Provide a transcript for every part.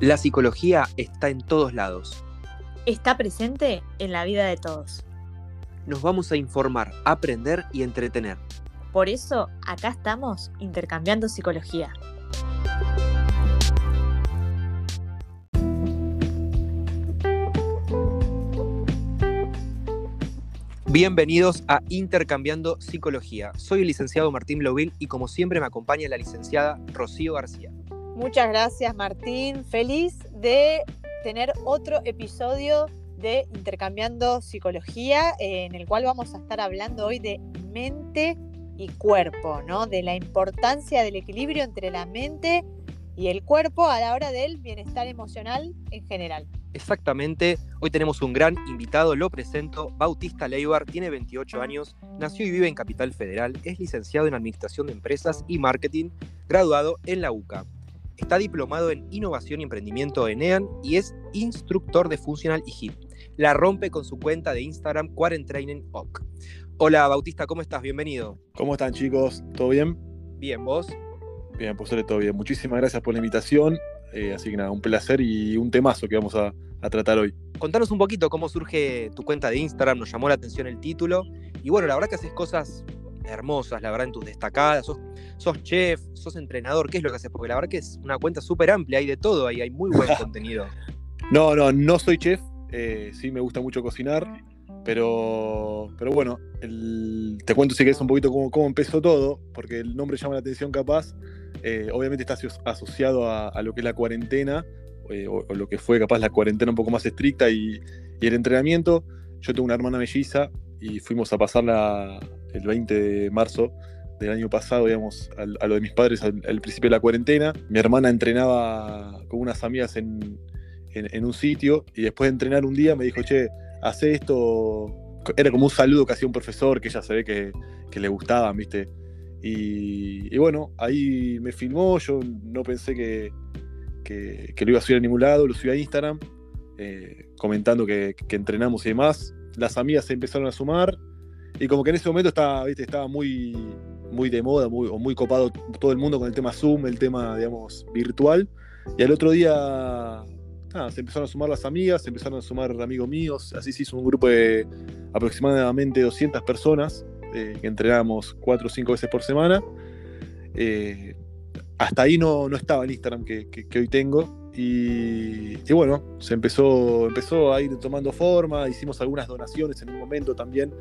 La psicología está en todos lados. Está presente en la vida de todos. Nos vamos a informar, aprender y entretener. Por eso, acá estamos intercambiando psicología. Bienvenidos a Intercambiando Psicología. Soy el licenciado Martín Blovil y como siempre me acompaña la licenciada Rocío García. Muchas gracias Martín, feliz de tener otro episodio de Intercambiando Psicología, eh, en el cual vamos a estar hablando hoy de mente y cuerpo, ¿no? De la importancia del equilibrio entre la mente y el cuerpo a la hora del bienestar emocional en general. Exactamente, hoy tenemos un gran invitado, lo presento, Bautista Leibar, tiene 28 años, nació y vive en Capital Federal, es licenciado en Administración de Empresas y Marketing, graduado en la UCA. Está diplomado en Innovación y Emprendimiento en EAN y es instructor de Funcional y HIT. La rompe con su cuenta de Instagram Quarentraining OC. Hola Bautista, ¿cómo estás? Bienvenido. ¿Cómo están chicos? ¿Todo bien? Bien, ¿vos? Bien, pues todo bien. Muchísimas gracias por la invitación. Eh, así que nada, un placer y un temazo que vamos a, a, tratar hoy. Contanos un poquito cómo surge tu cuenta de Instagram, nos llamó la atención el título. Y bueno, la verdad que haces cosas hermosas, la verdad, en tus destacadas. Sos, chef, sos entrenador, ¿qué es lo que haces? Porque la verdad que es una cuenta súper amplia, hay de todo ahí, hay muy buen contenido. No, no, no soy chef, eh, sí me gusta mucho cocinar, pero, pero bueno, te cuento si querés un poquito cómo, cómo, empezó todo, porque el nombre llama la atención capaz. Eh, obviamente está asociado a, lo que es la cuarentena, eh, o, o, lo que fue capaz la cuarentena un poco más estricta y, y el entrenamiento. Yo tengo una hermana melliza y fuimos a pasarla el 20 de marzo del año pasado, digamos, a, lo de mis padres al, principio de la cuarentena. Mi hermana entrenaba con unas amigas en, en, un sitio y después de entrenar un día me dijo, che, hace esto. Era como un saludo que hacía un profesor que ella se ve que, le gustaba, ¿viste? Y, bueno, ahí me filmó, yo no pensé que, que, lo iba a subir a ningún lado, lo subí a Instagram, eh, comentando que entrenamos y demás. Las amigas se empezaron a sumar, y como que en ese momento estaba, ¿viste? estaba muy, muy de moda, muy, o muy copado todo el mundo con el tema Zoom, el tema, digamos, virtual. Y al otro día, nada, se empezaron a sumar las amigas, se empezaron a sumar amigos míos. Así se hizo un grupo de aproximadamente 200 personas eh, que entrenábamos 4 o 5 veces por semana. Eh, hasta ahí no, no estaba el Instagram que, que, hoy tengo. Y, bueno, se empezó, empezó a ir tomando forma, hicimos algunas donaciones en un momento también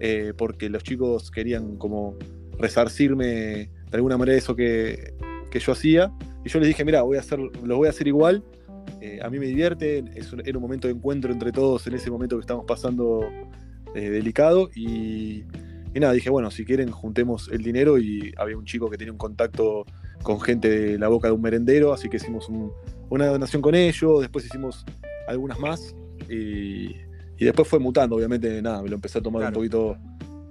eh, porque los chicos querían como resarcirme de alguna manera eso que, que yo hacía. Y yo les dije, mira, voy a hacer, lo voy a hacer igual. Eh, a mí me divierte, es un, era un momento de encuentro entre todos en ese momento que estamos pasando eh, delicado. Y, y, nada, dije, bueno, si quieren, juntemos el dinero. Y había un chico que tenía un contacto con gente de la boca de un merendero, así que hicimos un, una donación con ellos. Después hicimos algunas más. Y, y después fue mutando, obviamente, nada, me lo empecé a tomar un poquito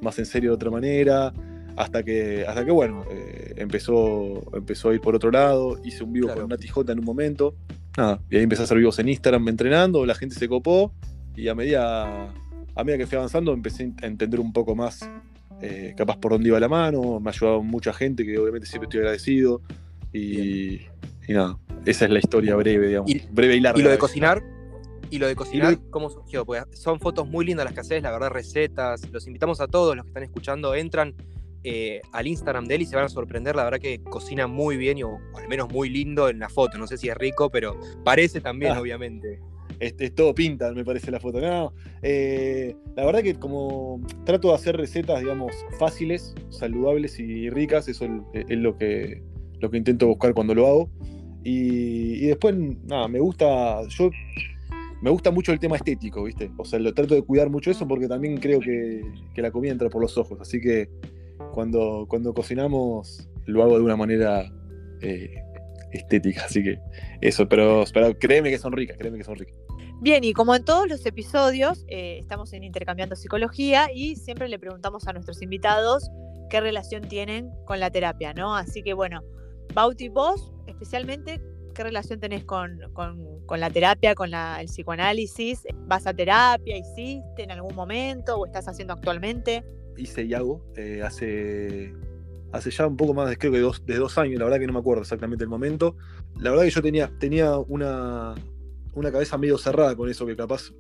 más en serio de otra manera, hasta que, hasta que bueno, eh, empezó, empezó a ir por otro lado, hice un vivo con Nati J en un momento, nada, y ahí empecé a hacer vivos en Instagram entrenando, la gente se copó, y a medida, a medida que fui avanzando empecé a entender un poco más eh, capaz por dónde iba la mano, me ha ayudado mucha gente que obviamente siempre estoy agradecido, y, y nada, esa es la historia breve, digamos, breve y larga. ¿Y lo de cocinar? Y lo de cocinar, ¿cómo surgió? Porque son fotos muy lindas las que haces, la verdad, recetas. Los invitamos a todos los que están escuchando, entran eh, al Instagram de él y se van a sorprender. La verdad que cocina muy bien, y, o, al menos muy lindo en la foto. No sé si es rico, pero parece también, ah. obviamente. Es, todo pinta, me parece la foto. No, eh, la verdad que como trato de hacer recetas, digamos, fáciles, saludables y ricas, eso es, lo, que, lo que intento buscar cuando lo hago. Y, después, nada, me gusta, yo me gusta mucho el tema estético, ¿viste? O sea, lo trato de cuidar mucho eso porque también creo que, la comida entra por los ojos. Así que cuando, cuando cocinamos lo hago de una manera eh, estética. Así que eso, pero, pero, créeme que son ricas, créeme que son ricas. Bien, y como en todos los episodios, eh, estamos en Intercambiando Psicología y siempre le preguntamos a nuestros invitados qué relación tienen con la terapia, ¿no? Así que bueno, Bauti, vos especialmente, ¿qué relación tenés con, la terapia, con el psicoanálisis? ¿Vas a terapia? ¿Hiciste en algún momento o estás haciendo actualmente? Hice y hago. Eh, hace hace ya un poco más creo que dos, de dos años, la verdad que no me acuerdo exactamente el momento. La verdad que yo tenía, tenía una, una cabeza medio cerrada con eso, que capaz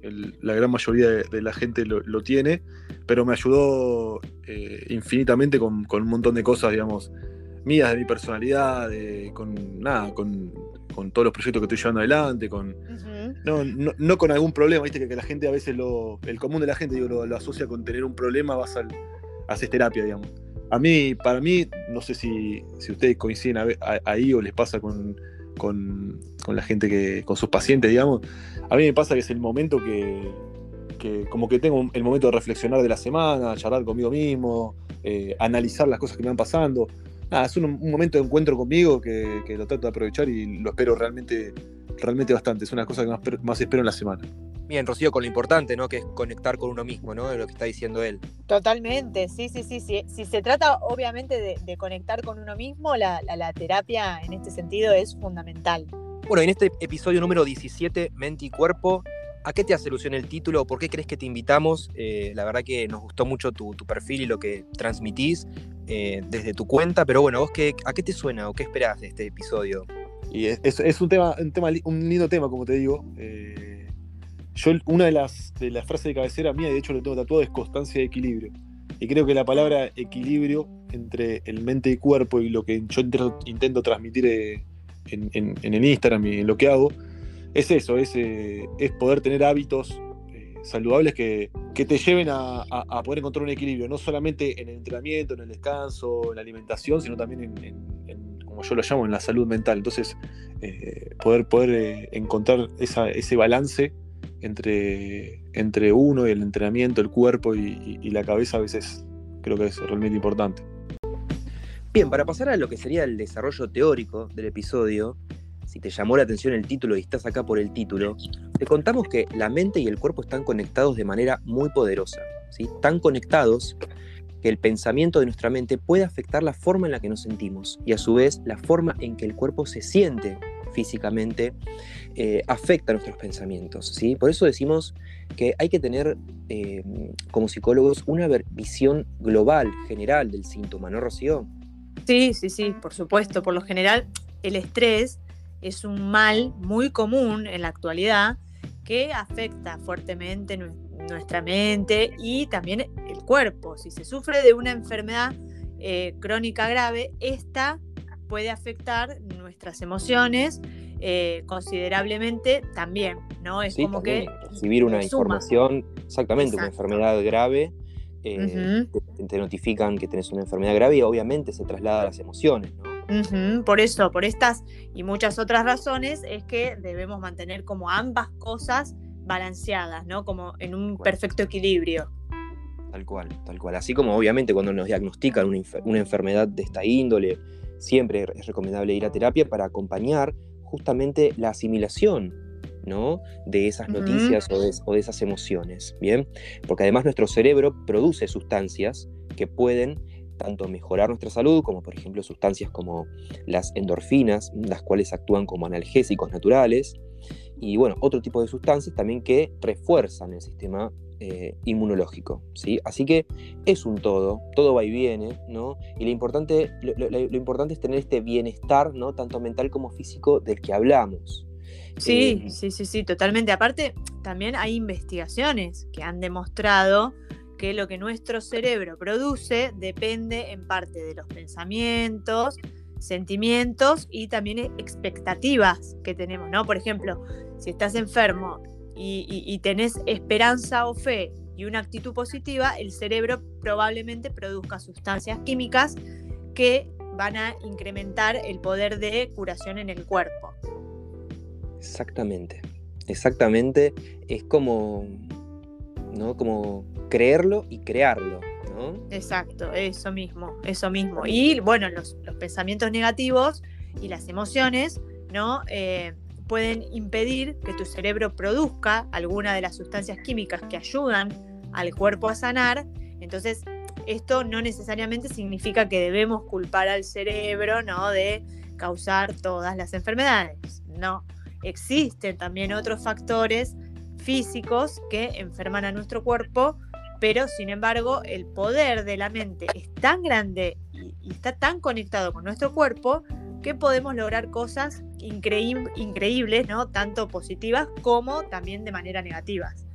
la gran mayoría de, la gente lo, tiene, pero me ayudó eh, infinitamente con, un montón de cosas, digamos, mías, de mi personalidad, con nada, con, todos los proyectos que estoy llevando adelante, con no, con algún problema, viste que, la gente a veces lo, el común de la gente digo, lo, asocia con tener un problema, vas al, haces terapia, digamos. A mí, para mí, no sé si, si ustedes coinciden ahí o les pasa con, con, la gente que, con sus pacientes, digamos, a mí me pasa que es el momento que, como que tengo el momento de reflexionar de la semana, charlar conmigo mismo, eh, analizar las cosas que me van pasando. Nada, es un, momento de encuentro conmigo que, lo trato de aprovechar y lo espero realmente, realmente bastante. Es una cosa que más, más espero en la semana. Bien, Rocío, con lo importante, ¿no? Que es conectar con uno mismo, ¿no? De lo que está diciendo él. Totalmente, sí, sí, sí. sí. Si se trata, obviamente, de, conectar con uno mismo, la, terapia en este sentido es fundamental. Bueno, en este episodio número 17, Mente y Cuerpo, ¿a qué te hace alusión el título? ¿Por qué crees que te invitamos? Eh, la verdad que nos gustó mucho tu, perfil y lo que transmitís eh, desde tu cuenta, pero bueno, ¿vos qué, a qué te suena o qué esperás de este episodio? Y es, un tema, un tema, lindo tema, como te digo. Eh, yo, una de las, de frases de cabecera mía, de hecho lo tengo tatuado, es constancia de equilibrio. Y creo que la palabra equilibrio entre el mente y cuerpo y lo que yo intento transmitir eh, en, el Instagram y en lo que hago, es eso, es, eh, es poder tener hábitos eh, saludables que, te lleven a, poder encontrar un equilibrio, no solamente en el entrenamiento, en el descanso, en la alimentación, sino también en, como yo lo llamo, en la salud mental. Entonces, poder, poder encontrar ese balance entre, entre uno y el entrenamiento, el cuerpo y, la cabeza a veces creo que es realmente importante. Bien, para pasar a lo que sería el desarrollo teórico del episodio, si te llamó la atención el título y estás acá por el título, te contamos que la mente y el cuerpo están conectados de manera muy poderosa, ¿sí? tan conectados que el pensamiento de nuestra mente puede afectar la forma en la que nos sentimos y a su vez la forma en que el cuerpo se siente físicamente, eh, afecta nuestros pensamientos. ¿sí? Por eso decimos que hay que tener eh, como psicólogos una visión global, general del síntoma, ¿no, Rocío? Sí, sí, sí, por supuesto. Por lo general, el estrés es un mal muy común en la actualidad que afecta fuertemente nuestra mente y también el cuerpo. Si se sufre de una enfermedad eh, crónica grave, esta puede afectar nuestras emociones eh, considerablemente también, ¿no? Es como que recibir una información, exactamente, una enfermedad grave, eh, te, notifican que tenés una enfermedad grave y obviamente se traslada a las emociones, ¿no? Por eso, por estas y muchas otras razones, es que debemos mantener como ambas cosas balanceadas, ¿no? Como en un perfecto equilibrio. Tal cual, tal cual. Así como obviamente cuando nos diagnostican una, una enfermedad de esta índole, siempre es recomendable ir a terapia para acompañar justamente la asimilación ¿no? de esas noticias o, de, esas emociones, ¿bien? Porque además nuestro cerebro produce sustancias que pueden tanto mejorar nuestra salud, como por ejemplo sustancias como las endorfinas, las cuales actúan como analgésicos naturales, y bueno, otro tipo de sustancias también que refuerzan el sistema eh, inmunológico. ¿sí? Así que es un todo, todo va y viene, ¿no? Y lo importante, lo, importante es tener este bienestar, ¿no? Tanto mental como físico del que hablamos. Sí, eh, sí, sí, sí, totalmente. Aparte, también hay investigaciones que han demostrado que lo que nuestro cerebro produce depende en parte de los pensamientos, sentimientos y también expectativas que tenemos, ¿no? Por ejemplo, si estás enfermo y, tenés esperanza o fe y una actitud positiva, el cerebro probablemente produzca sustancias químicas que van a incrementar el poder de curación en el cuerpo. Exactamente, exactamente. Es como, ¿no? Como creerlo y crearlo. ¿no? Exacto, eso mismo, eso mismo. Y bueno, los, pensamientos negativos y las emociones, ¿no? Eh, pueden impedir que tu cerebro produzca alguna de las sustancias químicas que ayudan al cuerpo a sanar. Entonces, esto no necesariamente significa que debemos culpar al cerebro, ¿no? De causar todas las enfermedades. No, existen también otros factores físicos que enferman a nuestro cuerpo, pero sin embargo el poder de la mente es tan grande y y está tan conectado con nuestro cuerpo que podemos lograr cosas increíbles, ¿no? Tanto positivas como también de manera negativas.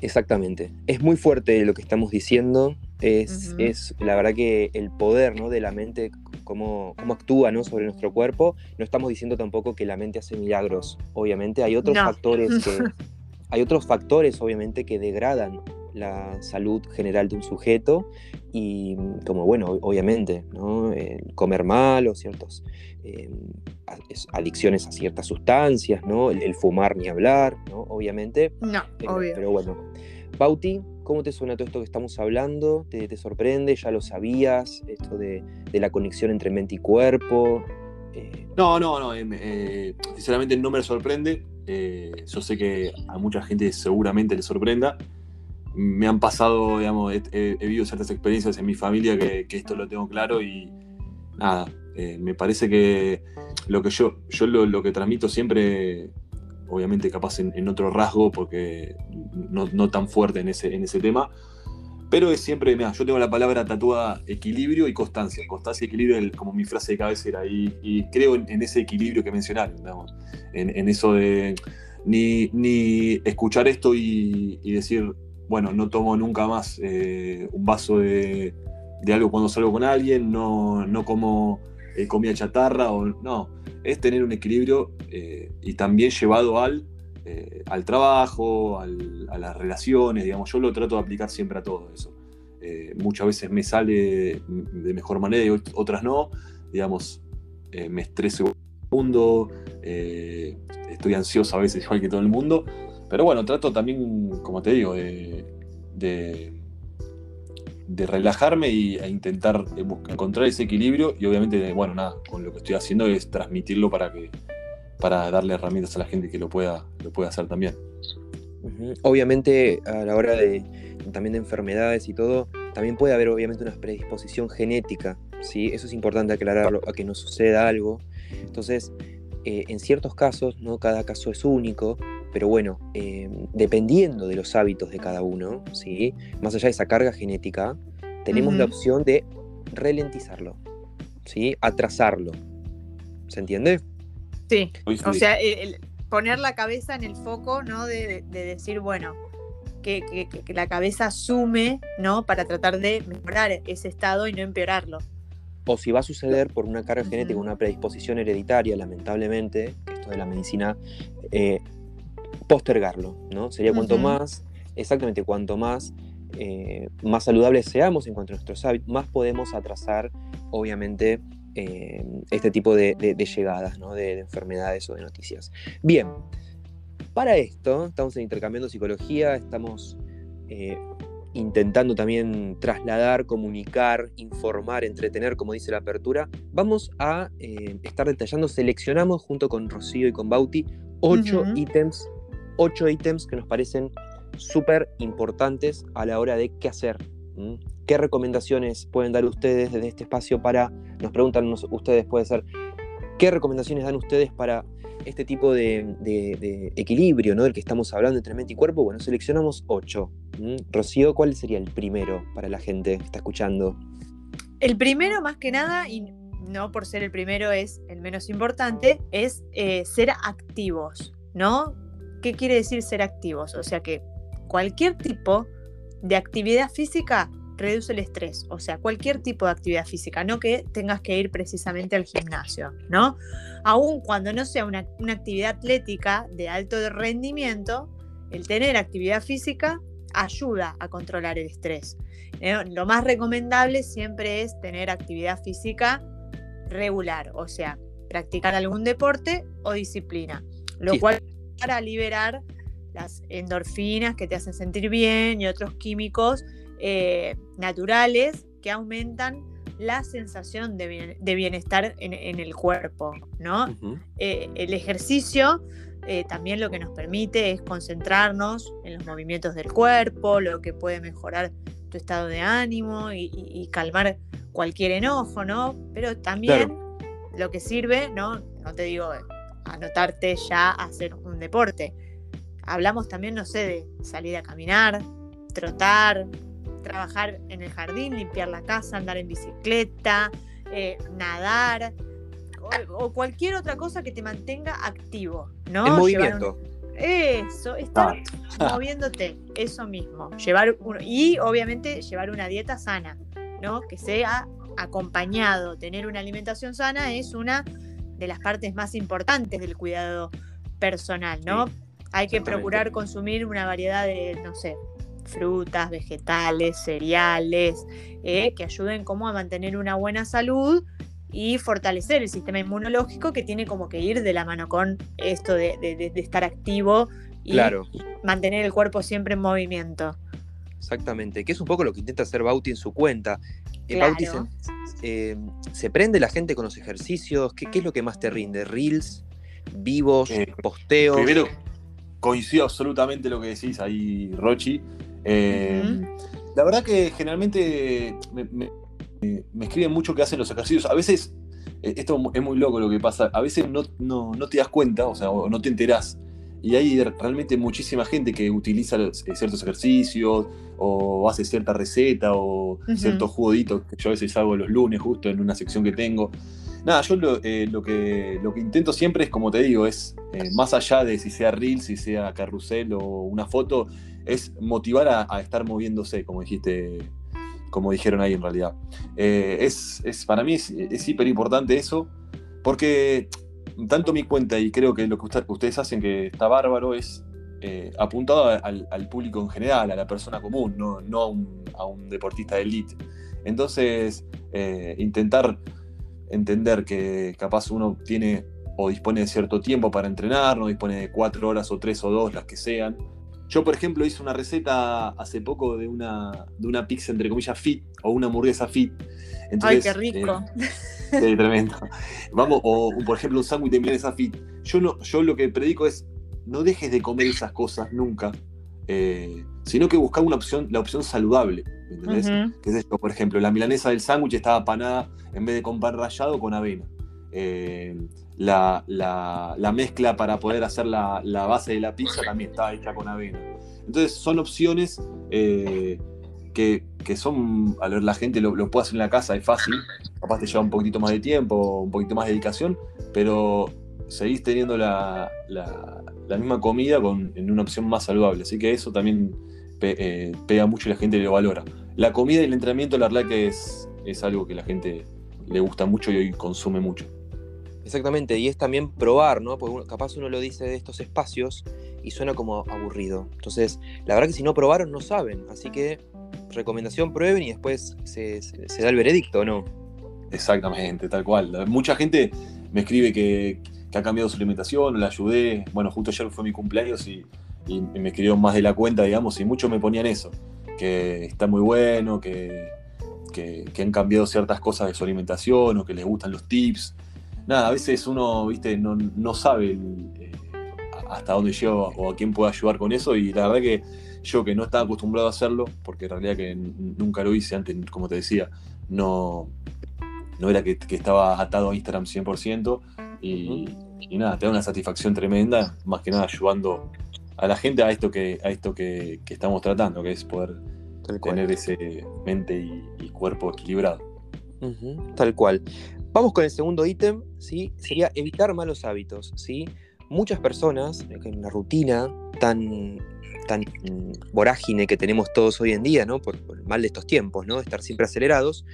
Exactamente. Es muy fuerte lo que estamos diciendo. Es, es la verdad que el poder ¿no? de la mente, cómo, cómo actúa ¿no? sobre nuestro cuerpo. No estamos diciendo tampoco que la mente hace milagros. Obviamente hay otros factores que. Hay otros factores, obviamente, que degradan la salud general de un sujeto y como bueno, obviamente, ¿no? comer mal o ciertos eh, adicciones a ciertas sustancias, ¿no? El, fumar ni hablar, ¿no? Obviamente. No, eh, obvio. Pero bueno. Bauti, ¿cómo te suena todo esto que estamos hablando? ¿Te, sorprende? ¿Ya lo sabías? Esto de, la conexión entre mente y cuerpo. Eh, no, no, no. sinceramente no me sorprende. yo sé que a mucha gente seguramente le sorprenda me han pasado, digamos, he, vivido ciertas experiencias en mi familia que, esto lo tengo claro y nada, eh, me parece que lo que yo, yo lo, que transmito siempre, obviamente capaz en, otro rasgo, porque no, tan fuerte en ese, en ese tema, pero es siempre, mira, yo tengo la palabra tatuada equilibrio y constancia. Constancia y equilibrio es como mi frase de cabecera y, y creo en, ese equilibrio que mencionaron, digamos, en, eso de ni, ni escuchar esto y decir, bueno, no tomo nunca más eh, un vaso de, algo cuando salgo con alguien, no, no como eh, comida chatarra, o, no, es tener un equilibrio eh, y también llevado al, al trabajo, a las relaciones, digamos, yo lo trato de aplicar siempre a todo eso. muchas veces me sale de mejor manera y otras no, digamos, me estreso un mundo, estoy ansioso a veces igual que todo el mundo, pero bueno, trato también, como te digo, de, de, relajarme y, e intentar eh, encontrar ese equilibrio y obviamente, bueno, nada, con lo que estoy haciendo es transmitirlo para que para darle herramientas a la gente que lo pueda, lo pueda hacer también. Obviamente, a la hora de también de enfermedades y todo, también puede haber obviamente una predisposición genética, ¿sí? Eso es importante aclararlo, a que no suceda algo. Entonces, eh, en ciertos casos, ¿no? Cada caso es único, pero bueno, eh, dependiendo de los hábitos de cada uno, ¿sí? más allá de esa carga genética, tenemos la opción de ralentizarlo, ¿sí? atrasarlo. ¿Se entiende? Sí, o sea, poner la cabeza en el foco, ¿no? De, decir, bueno, que, la cabeza asume, ¿no? Para tratar de mejorar ese estado y no empeorarlo. O si va a suceder por una carga genética, una predisposición hereditaria, lamentablemente, esto de la medicina eh, postergarlo, ¿no? Sería cuanto más, exactamente cuanto más, eh, más saludables seamos en cuanto a nuestros hábitos, más podemos atrasar, obviamente, eh, este tipo de, llegadas, ¿no? de, enfermedades o de noticias. Bien, para esto, estamos en intercambiando psicología, estamos eh, intentando también trasladar, comunicar, informar, entretener, como dice la apertura, vamos a estar detallando, seleccionamos junto con Rocío y con Bauti ocho ítems ocho ítems que nos parecen súper importantes a la hora de qué hacer. ¿Qué recomendaciones pueden dar ustedes desde este espacio para, nos preguntan ustedes, puede ser, ¿qué recomendaciones dan ustedes para este tipo de, equilibrio ¿no? del que estamos hablando entre mente y cuerpo? Bueno, seleccionamos ocho. Rocío, ¿cuál sería el primero para la gente que está escuchando? El primero, más que nada, y no por ser el primero es el menos importante, es eh, ser activos, ¿no? ¿Qué quiere decir ser activos? O sea que cualquier tipo de actividad física reduce el estrés, o sea, cualquier tipo de actividad física, no que tengas que ir precisamente al gimnasio, ¿no? Aún cuando no sea una, actividad atlética de alto rendimiento, el tener actividad física ayuda a controlar el estrés. ¿eh? Lo más recomendable siempre es tener actividad física regular, o sea, practicar algún deporte o disciplina, lo cual para liberar las endorfinas que te hacen sentir bien y otros químicos eh, naturales que aumentan la sensación de, bienestar en, el cuerpo, ¿no? Eh, el ejercicio eh, también lo que nos permite es concentrarnos en los movimientos del cuerpo, lo que puede mejorar tu estado de ánimo y, calmar cualquier enojo, ¿no? Pero también lo que sirve, ¿no? No te digo anotarte ya a hacer un deporte. Hablamos también, no sé, de salir a caminar, trotar, trabajar en el jardín, limpiar la casa, andar en bicicleta, eh, nadar o, cualquier otra cosa que te mantenga activo, ¿no? En movimiento. Eso, estar moviéndote, eso mismo. Llevar y obviamente llevar una dieta sana, ¿no? Que sea acompañado. Tener una alimentación sana es una de las partes más importantes del cuidado personal, ¿no? Hay que procurar consumir una variedad de, no sé, frutas, vegetales, cereales, eh, que ayuden como a mantener una buena salud y fortalecer el sistema inmunológico que tiene como que ir de la mano con esto de, estar activo y mantener el cuerpo siempre en movimiento. Exactamente, que es un poco lo que intenta hacer Bauti en su cuenta. Eh, Bauti eh, se, prende la gente con los ejercicios. ¿Qué, es lo que más te rinde? ¿Reels? ¿Vivos? Eh, ¿Posteos? Primero, coincido absolutamente lo que decís ahí, Rochi. La verdad que generalmente me me escriben mucho que hacen los ejercicios. A veces, esto es muy loco lo que pasa, a veces no, no, te das cuenta, o sea, no te enterás. Y hay realmente muchísima gente que utiliza ciertos ejercicios o hace cierta receta o ciertos juguitos que yo a veces hago los lunes justo en una sección que tengo. Nada, yo lo, eh, que, lo que intento siempre es, como te digo, es más allá de si sea reel, si sea carrusel o una foto, es motivar a, a estar moviéndose, como dijiste como dijeron ahí en realidad. Eh, es, para mí es, hiper importante eso, porque tanto mi cuenta y creo que lo que ustedes hacen que está bárbaro es eh, apuntado al, público en general, a la persona común, no, a, un, deportista de elite. Entonces, eh, intentar entender que capaz uno tiene o dispone de cierto tiempo para entrenar, no dispone de cuatro horas o tres o dos, las que sean, yo, por ejemplo, hice una receta hace poco de una, de una pizza, entre comillas, fit, o una hamburguesa fit. Ay, qué rico. Eh, tremendo. Vamos, o, por ejemplo, un sándwich de milanesa fit. Yo, no, yo lo que predico es, no dejes de comer esas cosas nunca, eh, sino que buscar una opción, la opción saludable. ¿Entendés? ¿Qué es esto? Por ejemplo, la milanesa del sándwich estaba panada en vez de con pan rallado con avena. Eh, la, mezcla para poder hacer la, base de la pizza también está hecha con avena. Entonces son opciones eh, que, son, a ver, la gente lo, puede hacer en la casa, es fácil, capaz te lleva un poquitito más de tiempo, un poquito más de dedicación, pero seguís teniendo la, misma comida con, en una opción más saludable. Así que eso también eh, pega mucho y la gente lo valora. La comida y el entrenamiento, la verdad que es, es algo que la gente le gusta mucho y hoy consume mucho. Exactamente, y es también probar, ¿no? Porque capaz uno lo dice de estos espacios y suena como aburrido. Entonces, la verdad que si no probaron, no saben. Así que, recomendación, prueben y después se, da el veredicto, ¿no? Exactamente, tal cual. Mucha gente me escribe que, ha cambiado su alimentación, la ayudé. Bueno, justo ayer fue mi cumpleaños y, me escribieron más de la cuenta, digamos, y muchos me ponían eso, que está muy bueno, que, que han cambiado ciertas cosas de su alimentación o que les gustan los tips nada, a veces uno, viste, no, sabe eh, hasta dónde llega o a quién puede ayudar con eso. Y la verdad que yo que no estaba acostumbrado a hacerlo, porque en realidad que nunca lo hice antes, como te decía, no, no era que, estaba atado a Instagram 100%. Y, nada, te da una satisfacción tremenda, más que nada ayudando a la gente a esto que, a esto que, estamos tratando, que es poder tener ese mente y, cuerpo equilibrado. tal cual. Vamos con el segundo ítem, ¿sí? Sería evitar malos hábitos, ¿sí? Muchas personas, en la rutina tan, tan vorágine que tenemos todos hoy en día, ¿no? Por, el mal de estos tiempos, ¿no? Estar siempre acelerados.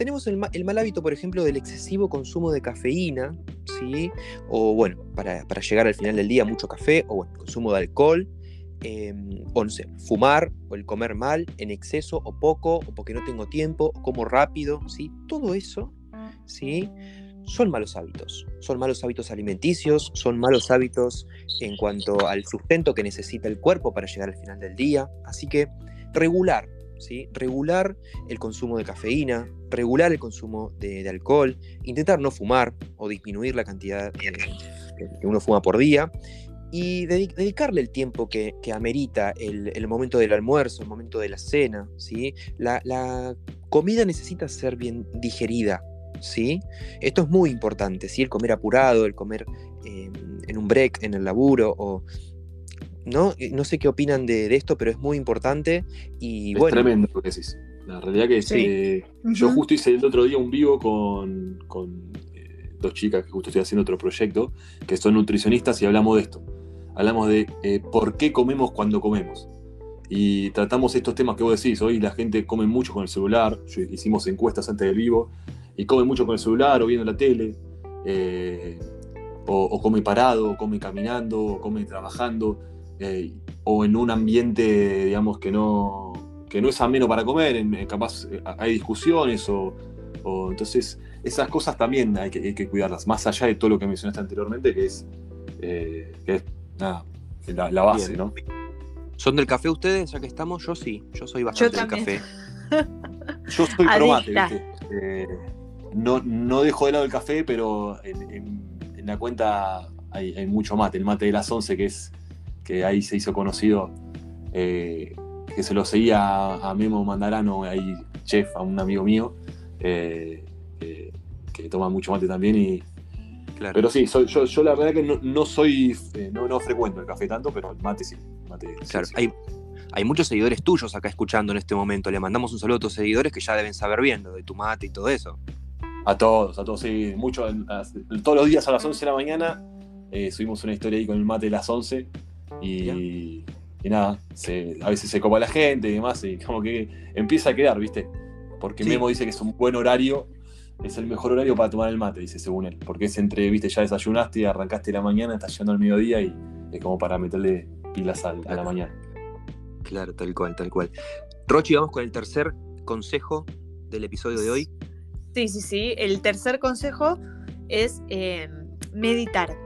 Tenemos el, mal hábito, por ejemplo, del excesivo consumo de cafeína, ¿sí? O bueno, para, llegar al final del día, mucho café, o bueno, consumo de alcohol, em, o no sé, fumar, o el comer mal, en exceso, o poco, o porque no tengo tiempo, o como rápido, ¿sí? Todo eso ¿sí? Son malos hábitos. Son malos hábitos alimenticios, son malos hábitos en cuanto al sustento que necesita el cuerpo para llegar al final del día. Así que regular, ¿sí? Regular el consumo de cafeína, regular el consumo de, alcohol, intentar no fumar o disminuir la cantidad que uno fuma por día y dedicarle el tiempo que, amerita el, momento del almuerzo, el momento de la cena. ¿sí? La, la, comida necesita ser bien digerida, ¿sí? Esto es muy importante, ¿sí? El comer apurado, el comer em, en un break, en el laburo, o ¿no? Eh, no sé qué opinan de, de esto, pero es muy importante. Y es bueno, tremendo lo que decís. La realidad que Sí. eh, yo justo hice el otro día un vivo con, con, eh, dos chicas que justo estoy haciendo otro proyecto, que son nutricionistas y hablamos de esto. Hablamos de eh, por qué comemos cuando comemos. Y tratamos estos temas que vos decís. Hoy la gente come mucho con el celular. Yo- hicimos encuestas antes del vivo. Y come mucho con el celular o viendo la tele. eh, o, o come parado, o come caminando, o come trabajando. o en un ambiente, digamos, que no, que no es ameno para comer. en- en capaz eh, hay discusiones o, o- entonces esas cosas también hay que, hay que cuidarlas. Más allá de todo lo que mencionaste anteriormente, que es, eh, que es nada, la, la base, Bien. ¿no? ¿son del café ustedes? Ya que estamos, yo sí, yo soy bastante del café. Yo soy pro mate, Adicta. ¿viste? Eh, no, no dejo de lado el café, pero en, en- en la cuenta hay, hay mucho mate. El mate de las 11, que es que ahí se hizo conocido, eh, que se lo seguía a, a Memo Mandarano, ahí chef, a un amigo mío, eh, que, que toma mucho mate también. Y, Claro. pero sí, soy- yo, yo la verdad que no, no soy, eh, no, no frecuento el café tanto, pero el mate sí. mate, Claro, sí. hay, hay muchos seguidores tuyos acá escuchando en este momento. Le mandamos un saludo a tus seguidores que ya deben saber bien lo de tu mate y todo eso. A todos, a todos, sí. Mucho, a- todos los días a las 11 de la mañana eh, subimos una historia ahí con el mate de las 11 y, Ya. Y nada, se- a veces se copa la gente y demás y como que empieza a quedar, ¿viste? Porque Sí. Memo dice que es un buen horario, es el mejor horario para tomar el mate, dice según él, porque es entre, ¿viste? Ya desayunaste, arrancaste la mañana, estás llegando al mediodía y es como para meterle pilas al- a la mañana. Claro, tal cual, tal cual. Rochi, vamos con el tercer consejo del episodio de hoy. Sí, sí, sí. El tercer consejo es eh, meditar.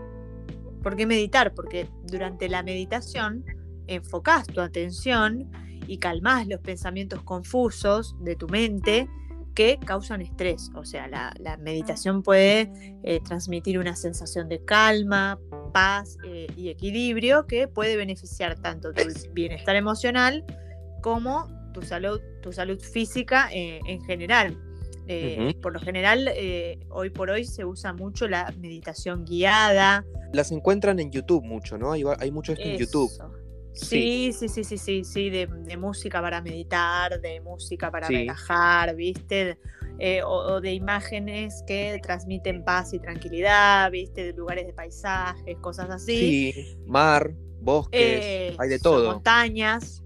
¿Por qué meditar? Porque durante la meditación enfocás tu atención y calmás los pensamientos confusos de tu mente que causan estrés. O sea, la, la meditación puede eh, transmitir una sensación de calma, paz eh, y equilibrio que puede beneficiar tanto tu bienestar emocional como tu salud, tu salud física eh, en general. Eh. Por lo general, eh, hoy por hoy se usa mucho la meditación guiada. Las encuentran en YouTube mucho, ¿no? Hay, hay mucho esto en YouTube. Sí, sí, sí, sí, sí, sí, de, de música para meditar, de música para Sí. relajar, ¿viste? Eh, o, o de imágenes que transmiten paz y tranquilidad, ¿viste? De lugares de paisajes, cosas así. Sí, mar, bosques, Eh, hay de todo. Montañas,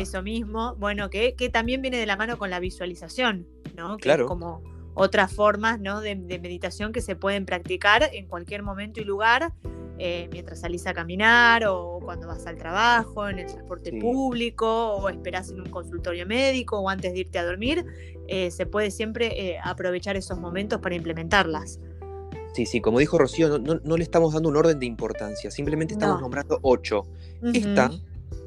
eso mismo. Bueno, que, que también viene de la mano con la visualización, ¿no? Que Claro. es como otras formas ¿no? de, de meditación que se pueden practicar en cualquier momento y lugar, eh, mientras salís a caminar o cuando vas al trabajo, en el transporte Sí. público o esperás en un consultorio médico o antes de irte a dormir. eh, se puede siempre eh, aprovechar esos momentos para implementarlas. Sí, sí, como dijo Rocío, no, no- no le estamos dando un orden de importancia, simplemente estamos No. nombrando ocho. Esta,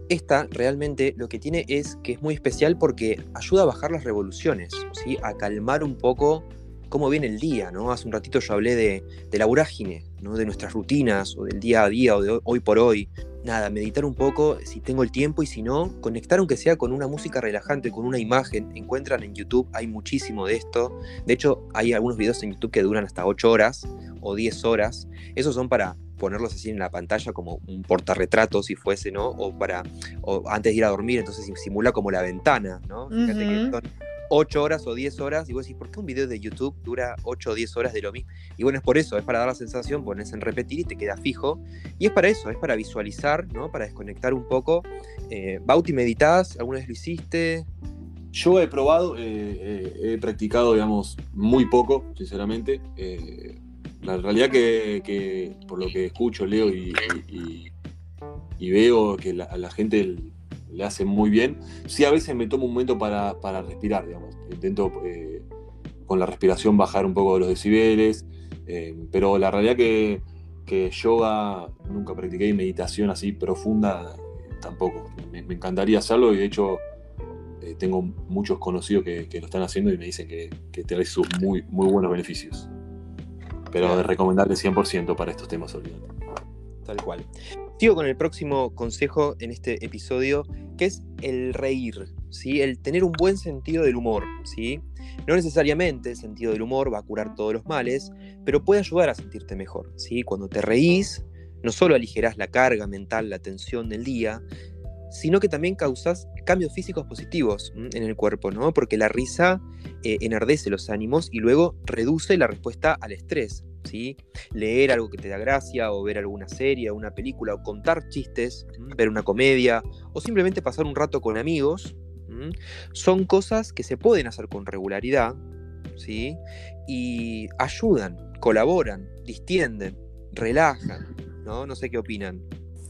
esta realmente lo que tiene es que es muy especial porque ayuda a bajar las revoluciones, ¿sí? a calmar un poco cómo viene el día. ¿no? Hace un ratito yo hablé de, de la vorágine, ¿no? de nuestras rutinas o del día a día o de hoy- por hoy. Nada, meditar un poco si tengo el tiempo y si no, conectar aunque sea con una música relajante, con una imagen. Encuentran en YouTube, hay muchísimo de esto. De hecho, hay algunos videos en YouTube que duran hasta 8 horas o 10 horas. Esos son para ponerlos así en la pantalla como un portarretrato si fuese, ¿no? O para o antes de ir a dormir, entonces sim- simula como la ventana, ¿no? Fíjate que son 8 horas o 10 horas y vos decís, ¿por qué un video de YouTube dura 8 o 10 horas de lo mismo? Y bueno, es por eso, es para dar la sensación, pones en repetir y te queda fijo. Y es para eso, es para visualizar, ¿no? Para desconectar un poco. Eh, Bauti, ¿meditas? ¿Alguna vez lo hiciste? Yo he probado, eh, eh, he practicado, digamos, muy poco, sinceramente. Eh, la realidad que, que por lo que escucho, leo y, y- veo que la- la gente le hace muy bien, sí a veces me tomo un momento para, para respirar, digamos. Intento eh, con la respiración bajar un poco los decibeles, eh, pero la realidad que, que yoga nunca practiqué y meditación así profunda eh, tampoco. Me, me encantaría hacerlo y de hecho eh, tengo muchos conocidos que, que lo están haciendo y me dicen que, que trae sus muy, muy buenos beneficios. Pero de recomendarle 100% para estos temas, olvídate. Tal cual. Sigo con el próximo consejo en este episodio, que es el reír, ¿sí? El tener un buen sentido del humor, ¿sí? No necesariamente el sentido del humor va a curar todos los males, pero puede ayudar a sentirte mejor, ¿sí? Cuando te reís, no solo aligerás la carga mental, la tensión del día, sino que también causas cambios físicos positivos en el cuerpo, ¿no? Porque la risa eh, enardece los ánimos y luego reduce la respuesta al estrés, ¿sí? Leer algo que te da gracia, o ver alguna serie, una película, o contar chistes, ver una comedia, o simplemente pasar un rato con amigos, son cosas que se pueden hacer con regularidad, ¿sí? Y ayudan, colaboran, distienden, relajan, ¿no? No sé qué opinan.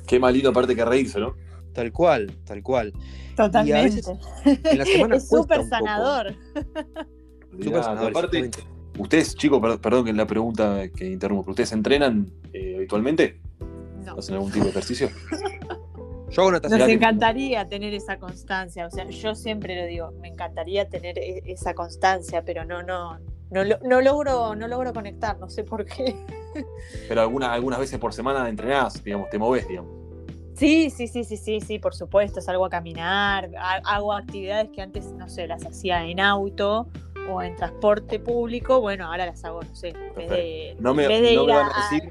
Qué más lindo aparte que reírse, ¿no? Tal cual, tal cual. Totalmente. es súper sanador. Súper sanador. Aparte, ustedes, chicos, perdón, que la pregunta que interrumpo, ¿ustedes entrenan eh, habitualmente? No. ¿Hacen algún tipo de ejercicio? Yo hago natación. Nos encantaría tener esa constancia, o sea, yo siempre lo digo, me encantaría tener e, esa constancia, pero no, no, no, no logro, no logro conectar, no sé por qué. Pero algunas, algunas veces por semana entrenás, digamos, te moves, digamos. Sí, sí, sí, sí, sí, sí, por supuesto. Salgo a caminar, hago actividades que antes, no sé, las hacía en auto o en transporte público. Bueno, ahora las hago, no sé, en vez de, no me, van a decir.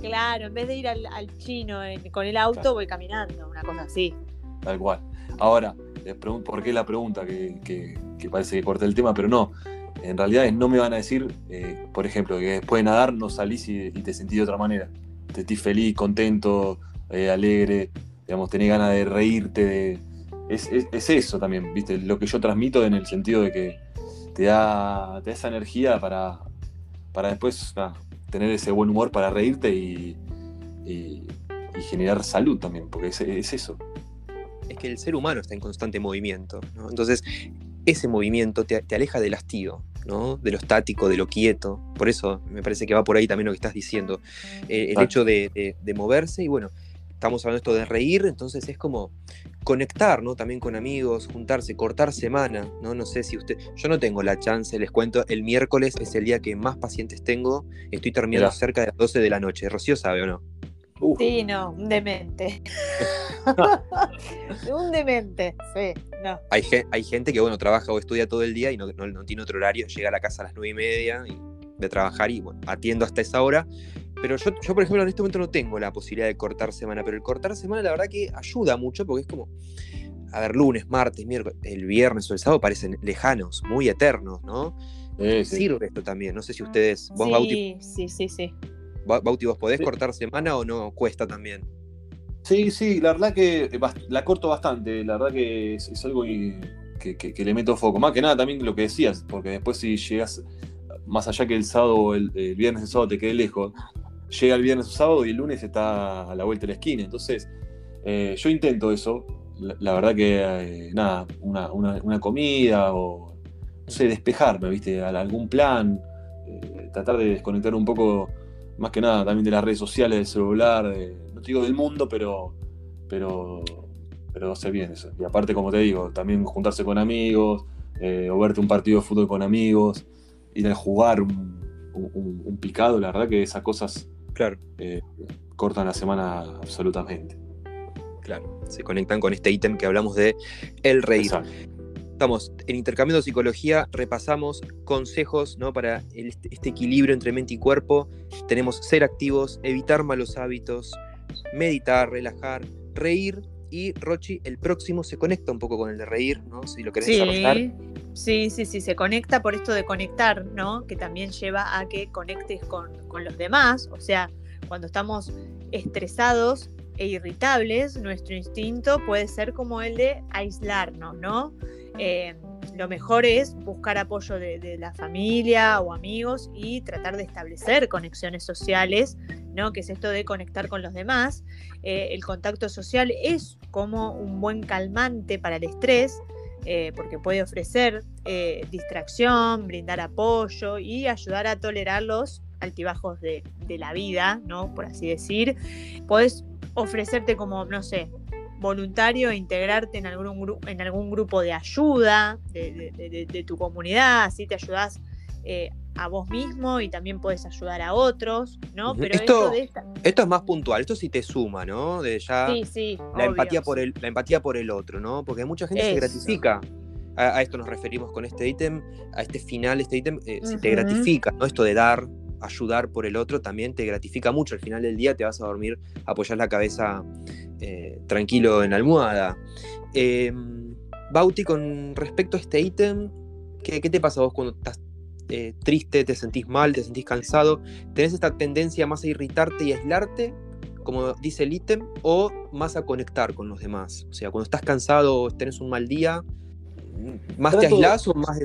claro, en vez de ir al, chino con el auto, voy caminando, una cosa así. Tal cual. Ahora, les pregunto, ¿por qué la pregunta? Que, parece que corté el tema, pero no. En realidad no me van a decir, eh, por ejemplo, que después de nadar no salís y, y te sentís de otra manera. Te sentís feliz, contento, eh, alegre, digamos, tenés ganas de reírte. Es, eso también, ¿viste? Lo que yo transmito en el sentido de que te da, esa energía para, para después tener ese buen humor para reírte y, generar salud también, porque es, eso. Es que el ser humano está en constante movimiento, Entonces, ese movimiento te, aleja del hastío, ¿no? de lo estático, de lo quieto. Por eso me parece que va por ahí también lo que estás diciendo. Eh, el hecho de, de, moverse y bueno, estamos hablando esto de reír, entonces es como conectar, ¿no? También con amigos, juntarse, cortar semana, ¿no? No sé si usted, yo no tengo la chance, les cuento, el miércoles es el día que más pacientes tengo, estoy terminando cerca de las 12 de la noche, Rocío sabe o no. Sí, no, un demente. un demente, sí, no. Hay, hay, gente que, bueno, trabaja o estudia todo el día y no, no, tiene otro horario, llega a la casa a las nueve y media de trabajar y, bueno, atiendo hasta esa hora pero yo, yo, por ejemplo, en este momento no tengo la posibilidad de cortar semana, pero el cortar semana la verdad que ayuda mucho porque es como, a ver, lunes, martes, miércoles, el viernes o el sábado parecen lejanos, muy eternos, ¿no? Sirve esto también, no sé si ustedes, vos sí, Bauti, sí, sí, sí. Bauti, ¿vos podés cortar semana o no cuesta también? Sí, sí, la verdad que eh, la corto bastante, la verdad que es, algo que, que, le meto foco. Más que nada también lo que decías, porque después si llegas, más allá que el sábado o el, el, viernes el sábado te quede lejos, llega el viernes o sábado y el lunes está a la vuelta de la esquina. Entonces, eh, yo intento eso. La, verdad que, eh, nada, una, comida o, no sé, despejarme, ¿viste? algún plan, eh, tratar de desconectar un poco, más que nada, también de las redes sociales, del celular, no te digo del mundo, pero, pero, pero hacer bien eso. Y aparte, como te digo, también juntarse con amigos, o verte un partido de fútbol con amigos, ir a jugar un picado, la verdad que esas cosas Claro. Eh, cortan la semana absolutamente. Claro, se conectan con este ítem que hablamos de el reír. Estamos en Intercambio de Psicología, repasamos consejos ¿no? para este, este equilibrio entre mente y cuerpo. Tenemos ser activos, evitar malos hábitos, meditar, relajar, reír y Rochi, el próximo se conecta un poco con el de reír, ¿no? Si lo querés sí, Sí, sí, sí, se conecta por esto de conectar, ¿no? Que también lleva a que conectes con, los demás. O sea, cuando estamos estresados e irritables, nuestro instinto puede ser como el de aislarnos, ¿no? Eh, lo mejor es buscar apoyo de, la familia o amigos y tratar de establecer conexiones sociales, ¿no? Que es esto de conectar con los demás. Eh, el contacto social es como un buen calmante para el estrés. Eh, porque puede ofrecer eh, distracción, brindar apoyo y ayudar a tolerar los altibajos de, la vida, ¿no? Por así decir. Puedes ofrecerte como, no sé, voluntario, integrarte en algún, en algún grupo de ayuda de, tu comunidad, así te ayudas eh, a vos mismo y también puedes ayudar a otros, ¿no? Pero esto, esto es más puntual, esto sí te suma, ¿no? De ya la, empatía por el, la empatía por el otro, ¿no? Porque mucha gente se gratifica. A, esto nos referimos con este ítem, a este final, este ítem, eh, se te gratifica, ¿no? Esto de dar, ayudar por el otro también te gratifica mucho. Al final del día te vas a dormir, apoyas la cabeza eh, tranquilo en la almohada. Em, Bauti, con respecto a este ítem, ¿qué, te pasa vos cuando estás eh, triste, te sentís mal, te sentís cansado? ¿Tenés esta tendencia más a irritarte y aislarte, como dice el ítem, o más a conectar con los demás? O sea, cuando estás cansado o tenés un mal día, ¿más te aislás o más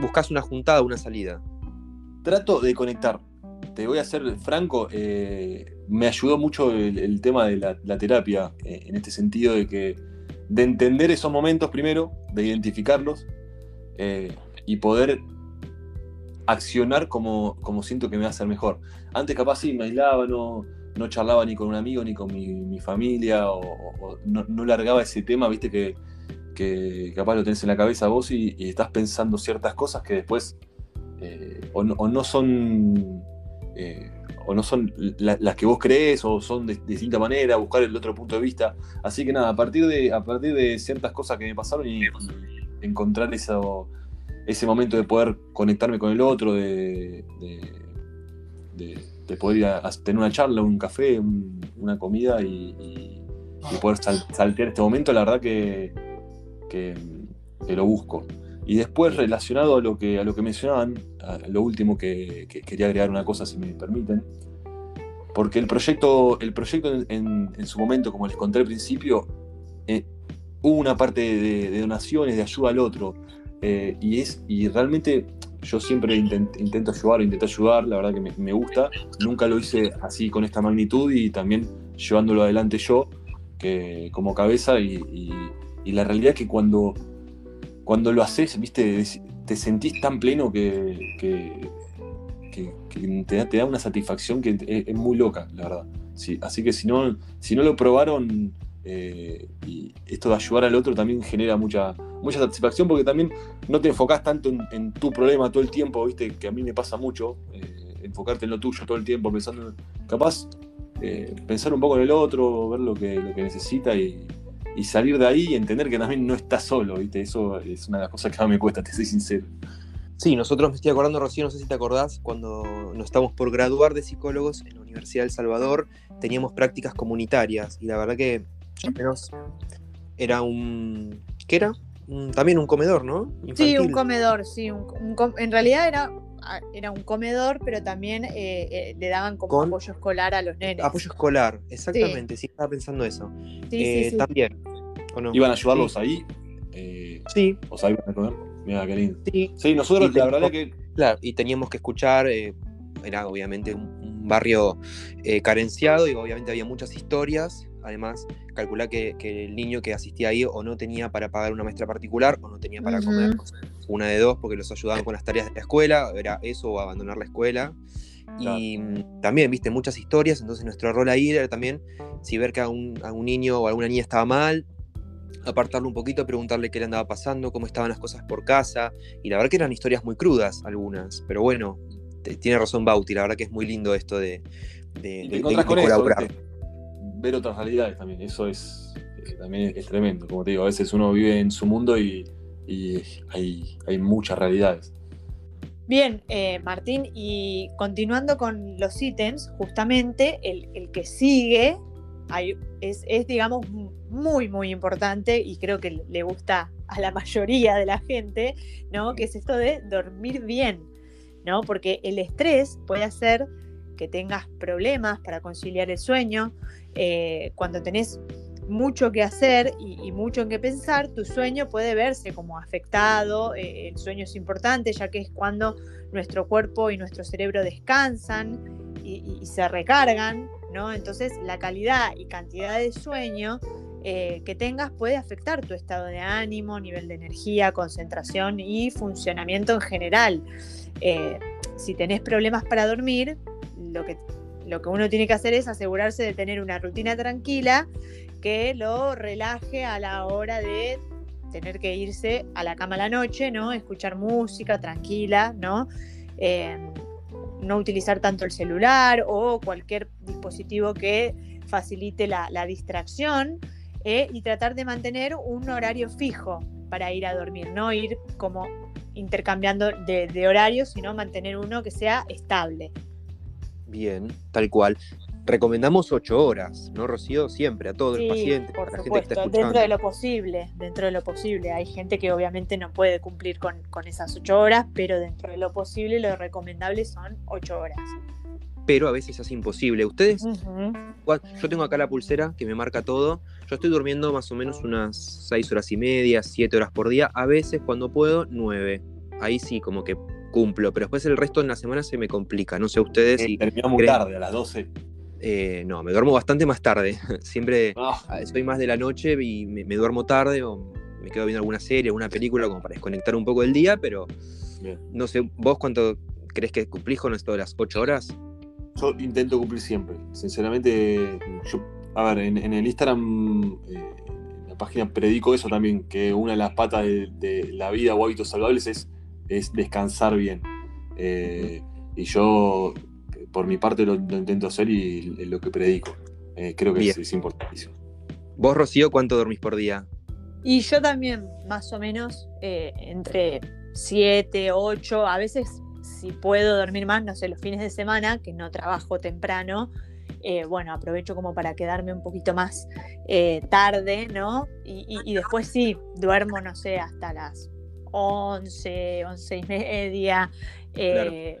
buscas una juntada, una salida? Trato de conectar. Te voy a ser franco, eh, me ayudó mucho el, tema de la, terapia, eh, en este sentido de que de entender esos momentos primero, de identificarlos y poder accionar como, como siento que me va a hacer mejor. Antes capaz sí, me aislaba, no, no charlaba ni con un amigo ni con mi, familia, o, no, largaba ese tema, viste que, que, capaz lo tenés en la cabeza vos y, estás pensando ciertas cosas que después eh, o, no, son... Eh, o no son las que vos crees, o son de, distinta manera, buscar el otro punto de vista. Así que nada, a partir de, a partir de ciertas cosas que me pasaron y, encontrar eso, ese momento de poder conectarme con el otro, de, de, poder tener una charla, un café, una comida y, poder saltear este momento, la verdad que, que, lo busco. Y después, relacionado a lo que, a lo que mencionaban, lo último que, quería agregar una cosa, si me permiten, porque el proyecto, el proyecto en, su momento, como les conté al principio, eh, hubo una parte de, donaciones, de ayuda al otro, eh, y, es, y realmente yo siempre intento ayudar, intento ayudar, la verdad que me, gusta, nunca lo hice así con esta magnitud y también llevándolo adelante yo, que, como cabeza, y, la realidad es que cuando, cuando lo haces, viste, te sentís tan pleno que, te, da, una satisfacción que es, muy loca, la verdad. Sí, así que si no, si no lo probaron, eh, y esto de ayudar al otro también genera mucha, mucha satisfacción porque también no te enfocás tanto en, tu problema todo el tiempo, viste, que a mí me pasa mucho, eh, enfocarte en lo tuyo todo el tiempo, pensando, capaz, eh, pensar un poco en el otro, ver lo que, lo que necesita y, salir de ahí y entender que también no estás solo, ¿viste? Eso es una de las cosas que más me cuesta, te soy sincero. Sí, nosotros me estoy acordando recién, no sé si te acordás, cuando nos estamos por graduar de psicólogos en la Universidad del Salvador, teníamos prácticas comunitarias y la verdad que al menos era un... ¿Qué era? También un comedor, ¿no? Sí, un comedor, sí. en realidad era era un comedor, pero también eh, eh, le daban como apoyo escolar a los nenes. Apoyo escolar, exactamente, sí, estaba pensando eso. Eh, también. ¿Iban a ayudarlos ahí? sí. O sea, iban a comer. Mira, qué lindo. Sí, nosotros la verdad que. Claro, y teníamos que escuchar, era obviamente un, barrio carenciado y obviamente había muchas historias Además, calcula que, el niño que asistía ahí o no tenía para pagar una maestra particular o no tenía para comer. Una de dos, porque los ayudaban con las tareas de la escuela, era eso o abandonar la escuela. Y mm, también, viste, muchas historias, entonces nuestro rol ahí era también, si ver que a un, niño o a alguna niña estaba mal, apartarlo un poquito, preguntarle qué le andaba pasando, cómo estaban las cosas por casa. Y la verdad que eran historias muy crudas algunas, pero bueno, tiene razón Bauti, la verdad que es muy lindo esto de, de, colaborar ver otras realidades también. Eso es eh, también es tremendo. Como te digo, a veces uno vive en su mundo y, hay, hay, muchas realidades. Bien, eh, Martín, y continuando con los ítems, justamente el, que sigue es, es, digamos, muy, muy importante y creo que le gusta a la mayoría de la gente, ¿no? Que es esto de dormir bien, ¿no? Porque el estrés puede hacer que tengas problemas para conciliar el sueño, eh, cuando tenés mucho que hacer y, mucho en qué pensar, tu sueño puede verse como afectado. Eh, el sueño es importante ya que es cuando nuestro cuerpo y nuestro cerebro descansan y, se recargan, ¿no? Entonces la calidad y cantidad de sueño eh, que tengas puede afectar tu estado de ánimo, nivel de energía, concentración y funcionamiento en general. si tenés problemas para dormir, lo que lo que uno tiene que hacer es asegurarse de tener una rutina tranquila que lo relaje a la hora de tener que irse a la cama la noche, ¿no? Escuchar música tranquila, ¿no? Em, no utilizar tanto el celular o cualquier dispositivo que facilite la, distracción ¿eh? y tratar de mantener un horario fijo para ir a dormir, no ir como intercambiando de horarios, sino mantener uno que sea estable. Bien, tal cual. Recomendamos ocho horas, ¿no, Rocío? Siempre, a todos los pacientes, por a la gente que está escuchando. dentro de lo posible, dentro de lo posible. Hay gente que obviamente no puede cumplir con, con esas ocho horas, pero dentro de lo posible lo recomendable son ocho horas. Pero a veces es imposible. Ustedes, yo tengo acá la pulsera que me marca todo. Yo estoy durmiendo más o menos unas seis horas y media, siete horas por día. A veces, cuando puedo, nueve. Ahí sí, como que cumplo. Pero después el resto en la semana se me complica. No sé ustedes Eh, creen- tarde, a las 12. eh, no, me duermo bastante más tarde. Siempre Ah, soy más de la noche y me, me duermo tarde o me quedo viendo alguna serie, alguna película como para desconectar un poco del día, pero bien. no sé, ¿vos cuánto crees que cumplís con esto de las 8 horas? Yo intento cumplir siempre. Sinceramente, yo, a ver, en, en el Instagram, eh, en la página predico eso también, que una de las patas de, de la vida o hábitos saludables es, es descansar bien. Eh, y yo, por mi parte, lo, lo intento hacer y lo que predico. Eh, creo que es, es importantísimo. ¿Vos, Rocío, cuánto dormís por día? Y yo también, más o menos, eh, entre 7, 8, a veces si puedo dormir más, no sé, los fines de semana, que no trabajo temprano, eh, bueno, aprovecho como para quedarme un poquito más eh, tarde, ¿no? Y, y- y después sí, duermo, no sé, hasta las 11, 11 y media. eh,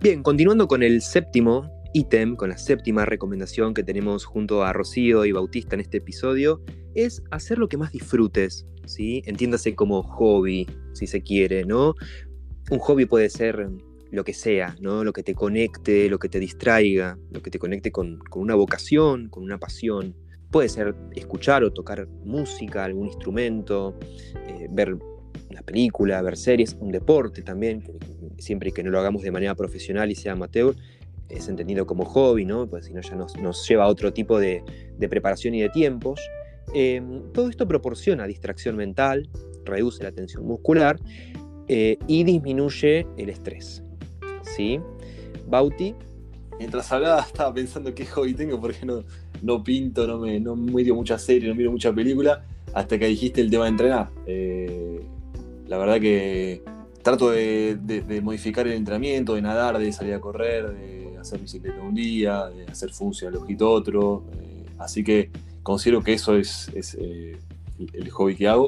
Bien, continuando con el séptimo ítem, con la séptima recomendación que tenemos junto a Rocío y Bautista en este episodio, es hacer lo que más disfrutes, ¿sí? Entiéndase como hobby, si se quiere, ¿no? Un hobby puede ser lo que sea, ¿no? Lo que te conecte, lo que te distraiga, lo que te conecte con, con una vocación, con una pasión. Puede ser escuchar o tocar música, algún instrumento, eh, ver una película, ver series, un deporte también, siempre que no lo hagamos de manera profesional y sea amateur, es entendido como hobby, ¿no? Pues si no ya nos, lleva a otro tipo de, preparación y de tiempos. Eh, todo esto proporciona distracción mental, reduce la tensión muscular eh, y disminuye el estrés. ¿Sí? Bauti, Mientras hablaba estaba pensando qué hobby tengo porque no, no pinto, no me no miro mucha serie, no miro mucha película, hasta que dijiste el tema de entrenar. Eh, la verdad que trato de, de- modificar el entrenamiento, de nadar, de salir a correr, de hacer bicicleta un día, de hacer función al ojito otro. eh, así que considero que eso es, eh, el- hobby que hago.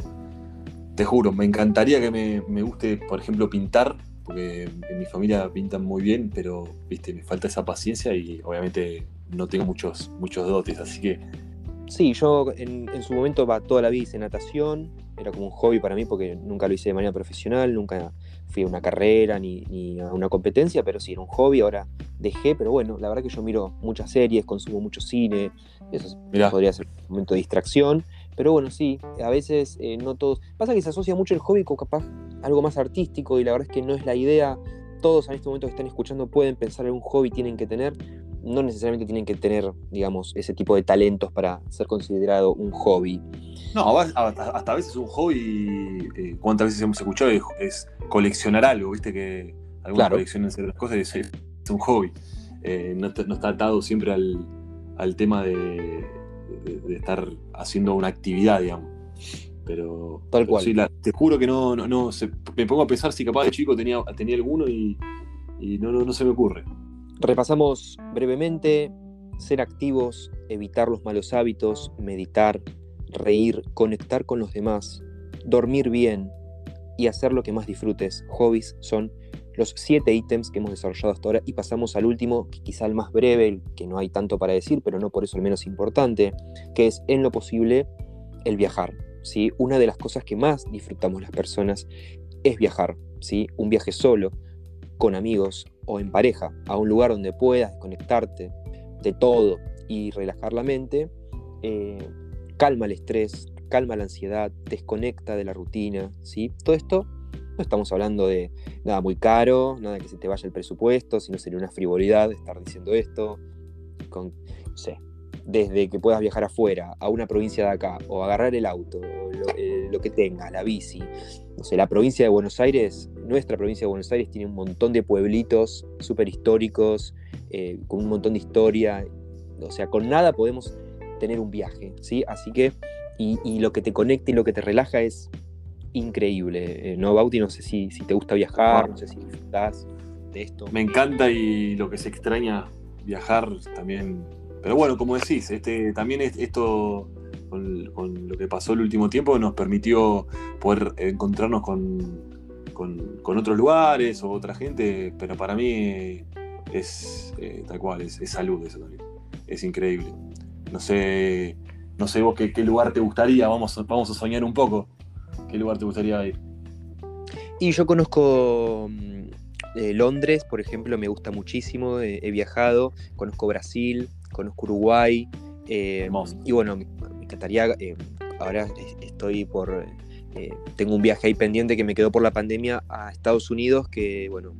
Te juro, me encantaría que me, guste, por ejemplo, pintar, porque en mi familia pintan muy bien, pero viste, me falta esa paciencia y obviamente no tengo muchos, muchos dotes, así que Sí, yo en, en su momento va, toda la vida hice natación, era como un hobby para mí porque nunca lo hice de manera profesional, nunca fui a una carrera ni, ni a una competencia, pero sí era un hobby, ahora dejé, pero bueno, la verdad que yo miro muchas series, consumo mucho cine, eso mirá, podría ser un momento de distracción, pero bueno, sí, a veces eh, no todos, pasa que se asocia mucho el hobby con capaz algo más artístico y la verdad es que no es la idea, todos en este momento que están escuchando pueden pensar en un hobby tienen que tener, no necesariamente tienen que tener, digamos, ese tipo de talentos para ser considerado un hobby. no, hasta a veces un hobby, eh, cuántas veces hemos escuchado, es, es coleccionar algo, viste que algunos Claro. coleccionan ciertas cosas y es, es un hobby. Eh, no, está- no está atado siempre al, al tema de, de- de estar haciendo una actividad, digamos. Pero, Tal pero cual. sí, la- te juro que no, no, no se- me pongo a pensar si capaz de chico tenía, tenía alguno y, y no, no, no se me ocurre. Repasamos brevemente, ser activos, evitar los malos hábitos, meditar, reír, conectar con los demás, dormir bien y hacer lo que más disfrutes. Hobbies son los siete ítems que hemos desarrollado hasta ahora y pasamos al último, quizá el más breve, que no hay tanto para decir, pero no por eso el menos importante, que es en lo posible el viajar. ¿sí? Una de las cosas que más disfrutamos las personas es viajar, ¿sí? un viaje solo, con amigos o en pareja, a un lugar donde puedas desconectarte de todo y relajar la mente, eh, calma el estrés, calma la ansiedad, desconecta de la rutina, ¿sí? Todo esto no estamos hablando de nada muy caro, nada que se te vaya el presupuesto, sino sería una frivolidad estar diciendo esto, no sé, desde que puedas viajar afuera, a una provincia de acá, o agarrar el auto, o lo, eh, lo que tenga, la bici, no sé, la provincia de Buenos Aires, nuestra provincia de Buenos Aires tiene un montón de pueblitos súper históricos, eh, con un montón de historia, o sea, con nada podemos tener un viaje, ¿sí? Así que, y, y lo que te conecta y lo que te relaja es increíble, eh, ¿no, Bauti? No sé si, si te gusta viajar, no sé si disfrutás de esto. Me encanta y lo que se extraña viajar también. Pero bueno, como decís, este, también esto con, lo que pasó el último tiempo nos permitió poder encontrarnos con, con, otros lugares o otra gente, pero para mí es eh, tal cual, es, salud eso también. Es increíble. No sé, no sé vos qué, lugar te gustaría, vamos, vamos a soñar un poco. ¿Qué lugar te gustaría ir? Y yo conozco mm, eh, Londres, por ejemplo, me gusta muchísimo, he viajado, conozco Brasil, conozco Uruguay, eh, y bueno, me, encantaría, eh, ahora estoy por, tengo un viaje ahí pendiente que me quedó por la pandemia a Estados Unidos, que bueno,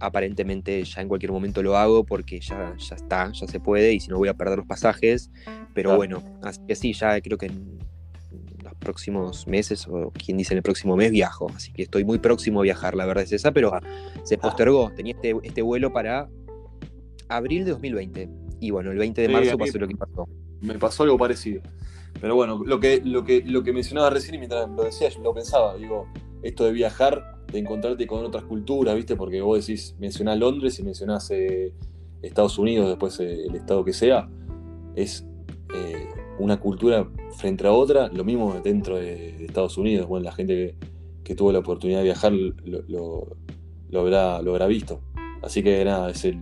aparentemente ya en cualquier momento lo hago porque ya, ya está, ya se puede, y si no voy a perder los pasajes, pero bueno, así que sí, ya creo que próximos meses, o quien dice en el próximo mes, viajo. Así que estoy muy próximo a viajar, la verdad es esa, pero se postergó. Tenía este, este vuelo para abril de 2020. Y bueno, el 20 de marzo pasó lo que pasó. Me pasó algo parecido. Pero bueno, lo que, lo que, lo que mencionaba recién y mientras lo decía, yo lo pensaba, digo, esto de viajar, de encontrarte con otras culturas, ¿viste? Porque vos decís, mencionás Londres y mencionás eh, Estados Unidos, después eh, el estado que sea, es eh, una cultura frente a otra, lo mismo dentro de, Estados Unidos. Bueno, la gente que, tuvo la oportunidad de viajar lo, lo, habrá, visto. Así que nada, es el,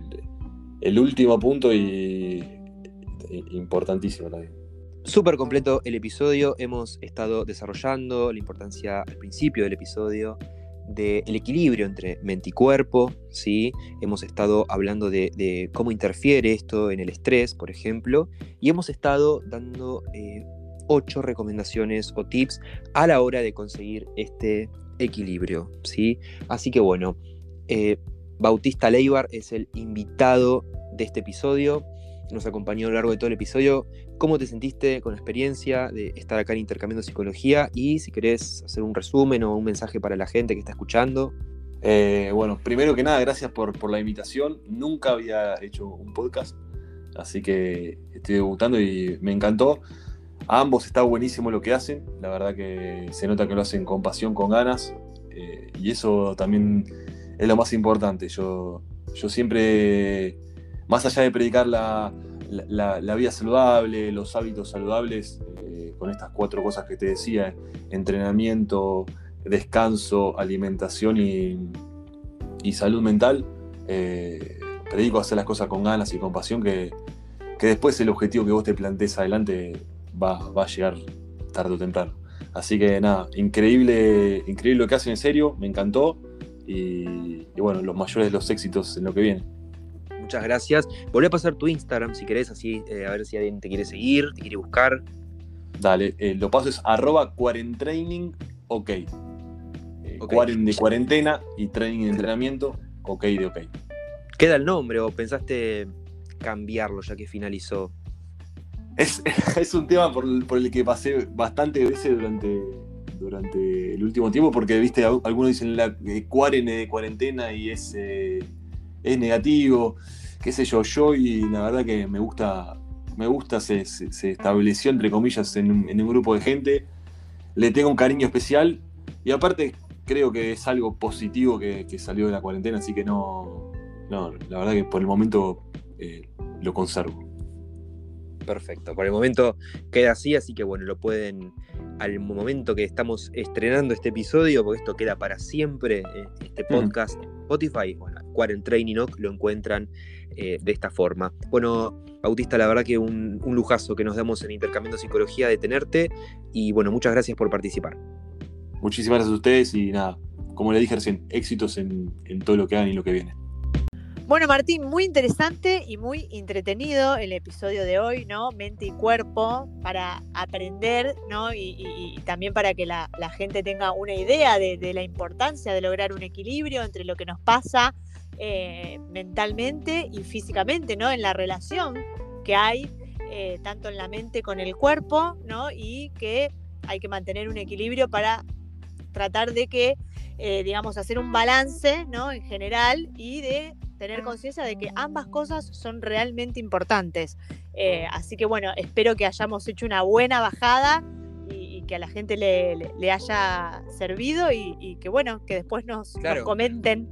último punto y, importantísimo también. Súper completo el episodio. Hemos estado desarrollando la importancia al principio del episodio del equilibrio entre mente y cuerpo, ¿sí? hemos estado hablando de, cómo interfiere esto en el estrés, por ejemplo, y hemos estado dando eh, ocho recomendaciones o tips a la hora de conseguir este equilibrio. ¿sí? Así que bueno, eh, Bautista Leibar es el invitado de este episodio nos acompañó a lo largo de todo el episodio. ¿Cómo te sentiste con la experiencia de estar acá en Intercambiando Psicología? Y si querés hacer un resumen o un mensaje para la gente que está escuchando. Eh, bueno, primero que nada, gracias por, la invitación. Nunca había hecho un podcast, así que estoy debutando y me encantó. A ambos está buenísimo lo que hacen, la verdad que se nota que lo hacen con pasión, con ganas, eh, y eso también es lo más importante. Yo, yo siempre más allá de predicar la, vida saludable, los hábitos saludables, eh, con estas cuatro cosas que te decía, entrenamiento, descanso, alimentación y, salud mental, eh, predico hacer las cosas con ganas y con pasión, que, después el objetivo que vos te plantees adelante va, a llegar tarde o temprano. Así que nada, increíble, increíble lo que hacen en serio, me encantó y, y bueno, los mayores de los éxitos en lo que viene. Muchas gracias. Volví a pasar tu Instagram si querés, así eh, a ver si alguien te quiere seguir, te quiere buscar. Dale, eh, lo paso es arroba cuarentraining, ok. Eh, de cuarentena y training de entrenamiento, ok de ok. ¿Queda el nombre o pensaste cambiarlo ya que finalizó? Es, un tema por, el que pasé bastante veces durante, durante el último tiempo, porque viste, algunos dicen la cuarentena de cuarentena y es es negativo, qué sé yo, yo y la verdad que me gusta, me gusta, se, estableció entre comillas en un, grupo de gente, le tengo un cariño especial y aparte creo que es algo positivo que, salió de la cuarentena, así que no, no, la verdad que por el momento eh, lo conservo. Perfecto, por el momento queda así, así que bueno, lo pueden al momento que estamos estrenando este episodio, porque esto queda para siempre, eh, este podcast en Spotify, bueno, Quarentraining lo encuentran eh, de esta forma. Bueno, Bautista, la verdad que un, un lujazo que nos damos en Intercambiando Psicología de tenerte y bueno, muchas gracias por participar. Muchísimas gracias a ustedes y nada, como le dije recién, éxitos en, en todo lo que hagan y lo que viene. Bueno, Martín, muy interesante y muy entretenido el episodio de hoy, ¿no? Mente y cuerpo, para aprender, ¿no? Y, también para que la, gente tenga una idea de, la importancia de lograr un equilibrio entre lo que nos pasa eh, mentalmente y físicamente, ¿no? En la relación que hay eh, tanto en la mente con el cuerpo, ¿no? Y que hay que mantener un equilibrio para tratar de que, eh, digamos, hacer un balance, ¿no? En general y de tener conciencia de que ambas cosas son realmente importantes. Eh, así que bueno, espero que hayamos hecho una buena bajada y, que a la gente le, haya servido y, que bueno, que después nos, comenten.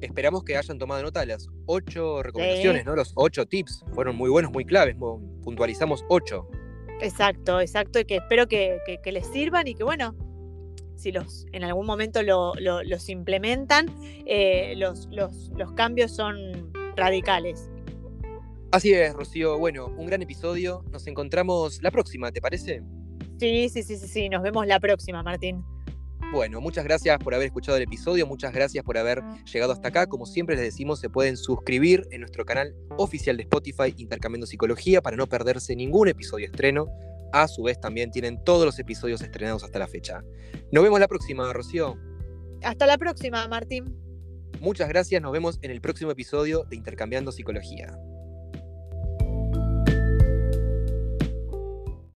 esperamos que hayan tomado nota de las ocho recomendaciones, ¿no? Los ocho tips. Fueron muy buenos, muy claves. Puntualizamos ocho. Exacto, exacto. Y que espero que, les sirvan y que, bueno, si los en algún momento los implementan, eh, los, los, los cambios son radicales. Así es, Rocío. Bueno, un gran episodio. Nos encontramos la próxima, ¿te parece? Sí, sí, sí, sí, sí. Nos vemos la próxima, Martín. Bueno, muchas gracias por haber escuchado el episodio, muchas gracias por haber llegado hasta acá. Como siempre les decimos, se pueden suscribir en nuestro canal oficial de Spotify Intercambiando Psicología para no perderse ningún episodio estreno. A su vez también tienen todos los episodios estrenados hasta la fecha. Nos vemos la próxima, Rocío. Hasta la próxima, Martín. Muchas gracias, nos vemos en el próximo episodio de Intercambiando Psicología.